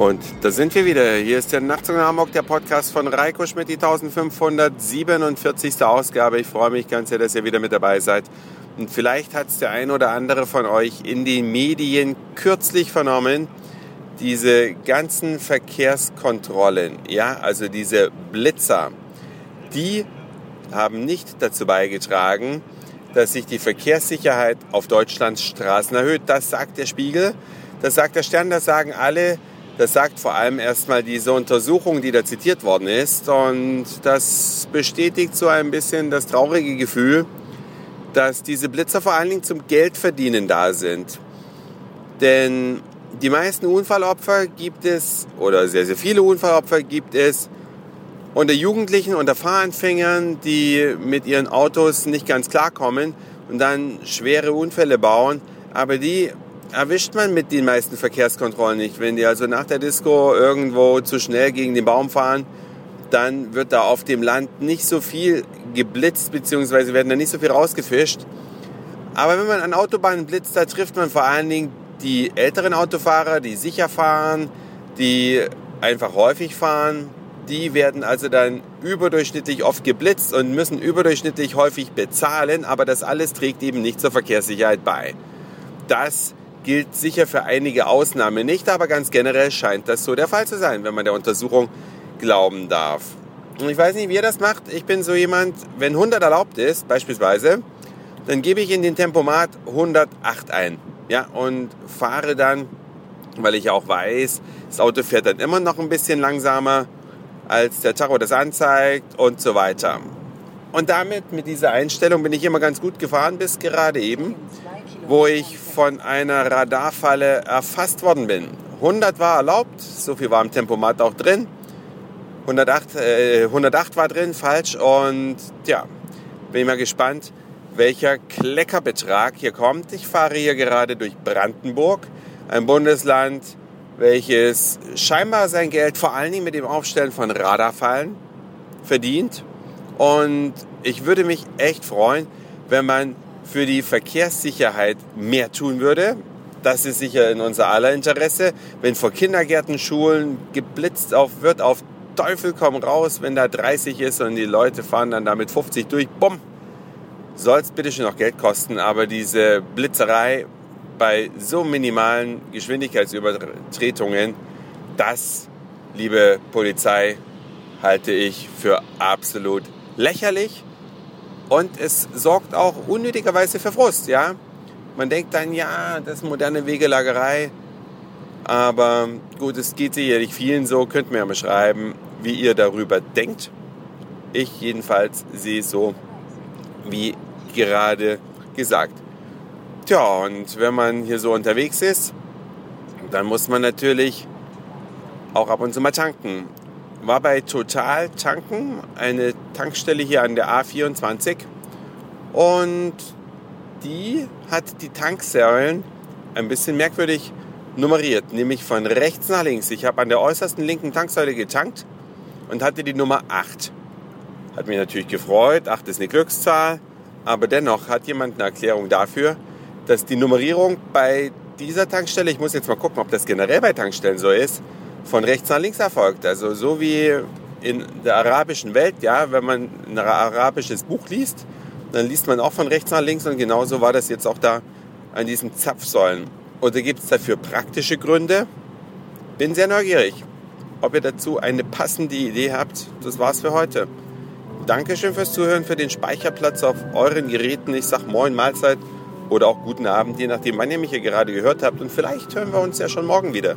Und da sind wir wieder. Hier ist der Nachtzug nach Hamburg, der Podcast von Reiko Schmidt, die 1547. Ausgabe. Ich freue mich ganz sehr, dass ihr wieder mit dabei seid. Und vielleicht hat es der ein oder andere von euch in den Medien kürzlich vernommen, diese ganzen Verkehrskontrollen, ja, also diese Blitzer, die haben nicht dazu beigetragen, dass sich die Verkehrssicherheit auf Deutschlands Straßen erhöht. Das sagt der Spiegel, das sagt der Stern, das sagen alle das sagt vor allem erstmal diese Untersuchung, die da zitiert worden ist. Und das bestätigt so ein bisschen das traurige Gefühl, dass diese Blitzer vor allen Dingen zum Geldverdienen da sind. Denn die meisten Unfallopfer gibt es, oder sehr, sehr viele Unfallopfer gibt es unter Jugendlichen, unter Fahranfängern, die mit ihren Autos nicht ganz klarkommen und dann schwere Unfälle bauen. Aber die erwischt man mit den meisten Verkehrskontrollen nicht. Wenn die also nach der Disco irgendwo zu schnell gegen den Baum fahren, dann wird da auf dem Land nicht so viel geblitzt, beziehungsweise werden da nicht so viel rausgefischt. Aber wenn man an Autobahnen blitzt, da trifft man vor allen Dingen die älteren Autofahrer, die sicher fahren, die einfach häufig fahren. Die werden also dann überdurchschnittlich oft geblitzt und müssen überdurchschnittlich häufig bezahlen, aber das alles trägt eben nicht zur Verkehrssicherheit bei. Das gilt sicher für einige Ausnahmen nicht, aber ganz generell scheint das so der Fall zu sein, wenn man der Untersuchung glauben darf. Und ich weiß nicht, wie ihr das macht. Ich bin so jemand, wenn 100 erlaubt ist, beispielsweise, dann gebe ich in den Tempomat 108 ein. Ja, und fahre dann, weil ich auch weiß, das Auto fährt dann immer noch ein bisschen langsamer, als der Tacho das anzeigt und so weiter. Und damit, mit dieser Einstellung, bin ich immer ganz gut gefahren, bis gerade eben wo ich von einer Radarfalle erfasst worden bin. 100 war erlaubt, so viel war im Tempomat auch drin. 108, äh, 108 war drin, falsch. Und ja, bin ich mal gespannt, welcher Kleckerbetrag hier kommt. Ich fahre hier gerade durch Brandenburg, ein Bundesland, welches scheinbar sein Geld vor allen Dingen mit dem Aufstellen von Radarfallen verdient. Und ich würde mich echt freuen, wenn man für die Verkehrssicherheit mehr tun würde. Das ist sicher in unser aller Interesse. Wenn vor Kindergärten, Schulen geblitzt auf, wird auf Teufel komm raus, wenn da 30 ist und die Leute fahren dann damit 50 durch, bumm, soll es bitte schon noch Geld kosten. Aber diese Blitzerei bei so minimalen Geschwindigkeitsübertretungen, das, liebe Polizei, halte ich für absolut lächerlich und es sorgt auch unnötigerweise für Frust, ja. Man denkt dann, ja, das ist moderne Wegelagerei. Aber gut, es geht sicherlich vielen so. Könnt mir ja mal schreiben, wie ihr darüber denkt. Ich jedenfalls sehe es so, wie gerade gesagt. Tja, und wenn man hier so unterwegs ist, dann muss man natürlich auch ab und zu mal tanken war bei Total tanken, eine Tankstelle hier an der A24 und die hat die Tanksäulen ein bisschen merkwürdig nummeriert, nämlich von rechts nach links. Ich habe an der äußersten linken Tanksäule getankt und hatte die Nummer 8. Hat mich natürlich gefreut, 8 ist eine Glückszahl, aber dennoch hat jemand eine Erklärung dafür, dass die Nummerierung bei dieser Tankstelle, ich muss jetzt mal gucken, ob das generell bei Tankstellen so ist, von rechts nach links erfolgt. Also so wie in der arabischen Welt, ja, wenn man ein arabisches Buch liest, dann liest man auch von rechts nach links und genauso war das jetzt auch da an diesen Zapfsäulen. Oder gibt es dafür praktische Gründe? Bin sehr neugierig, ob ihr dazu eine passende Idee habt. Das war's für heute. Dankeschön fürs Zuhören, für den Speicherplatz auf euren Geräten. Ich sag Moin, Mahlzeit oder auch guten Abend, je nachdem, wann ihr mich hier gerade gehört habt. Und vielleicht hören wir uns ja schon morgen wieder.